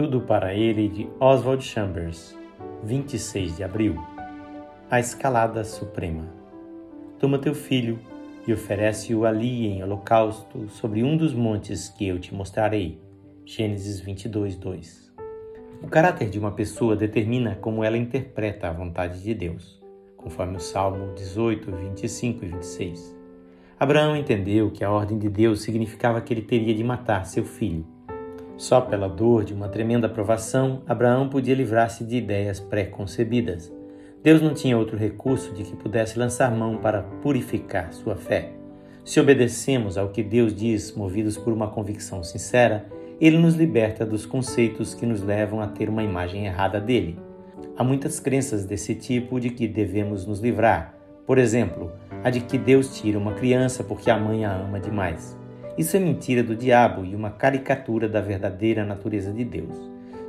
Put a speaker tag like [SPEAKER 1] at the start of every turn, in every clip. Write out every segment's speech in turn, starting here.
[SPEAKER 1] Tudo para ele de Oswald Chambers, 26 de abril. A escalada suprema. Toma teu filho e oferece-o ali em holocausto sobre um dos montes que eu te mostrarei. Gênesis 22, 2. O caráter de uma pessoa determina como ela interpreta a vontade de Deus, conforme o Salmo 18, 25 e 26. Abraão entendeu que a ordem de Deus significava que ele teria de matar seu filho. Só pela dor de uma tremenda provação, Abraão podia livrar-se de ideias pré-concebidas. Deus não tinha outro recurso de que pudesse lançar mão para purificar sua fé. Se obedecemos ao que Deus diz, movidos por uma convicção sincera, ele nos liberta dos conceitos que nos levam a ter uma imagem errada dele. Há muitas crenças desse tipo de que devemos nos livrar. Por exemplo, a de que Deus tira uma criança porque a mãe a ama demais. Isso é mentira do diabo e uma caricatura da verdadeira natureza de Deus.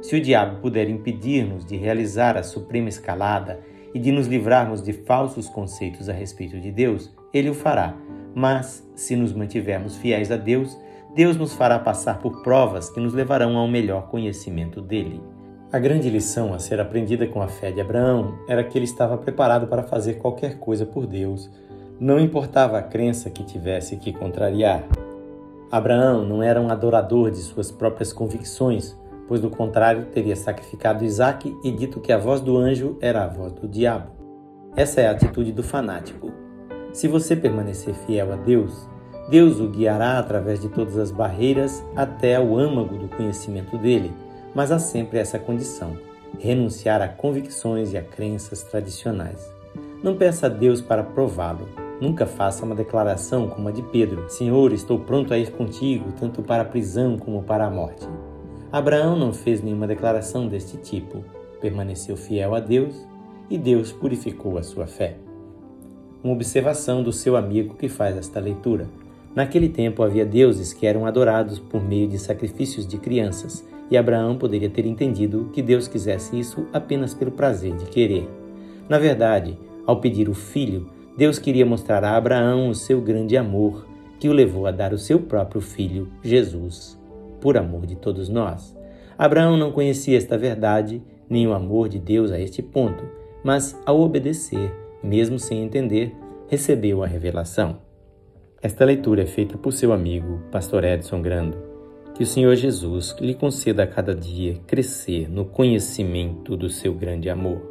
[SPEAKER 1] Se o diabo puder impedir-nos de realizar a suprema escalada e de nos livrarmos de falsos conceitos a respeito de Deus, ele o fará. Mas, se nos mantivermos fiéis a Deus, Deus nos fará passar por provas que nos levarão ao melhor conhecimento dele. A grande lição a ser aprendida com a fé de Abraão era que ele estava preparado para fazer qualquer coisa por Deus, não importava a crença que tivesse que contrariar. Abraão não era um adorador de suas próprias convicções, pois do contrário teria sacrificado Isaac e dito que a voz do anjo era a voz do diabo. Essa é a atitude do fanático. Se você permanecer fiel a Deus, Deus o guiará através de todas as barreiras até ao âmago do conhecimento dele, mas há sempre essa condição: renunciar a convicções e a crenças tradicionais. Não peça a Deus para prová-lo, Nunca faça uma declaração como a de Pedro: Senhor, estou pronto a ir contigo, tanto para a prisão como para a morte. Abraão não fez nenhuma declaração deste tipo. Permaneceu fiel a Deus e Deus purificou a sua fé. Uma observação do seu amigo que faz esta leitura. Naquele tempo havia deuses que eram adorados por meio de sacrifícios de crianças, e Abraão poderia ter entendido que Deus quisesse isso apenas pelo prazer de querer. Na verdade, ao pedir o filho, Deus queria mostrar a Abraão o seu grande amor, que o levou a dar o seu próprio filho, Jesus, por amor de todos nós. Abraão não conhecia esta verdade, nem o amor de Deus a este ponto, mas ao obedecer, mesmo sem entender, recebeu a revelação. Esta leitura é feita por seu amigo, Pastor Edson Grando. Que o Senhor Jesus lhe conceda a cada dia crescer no conhecimento do seu grande amor.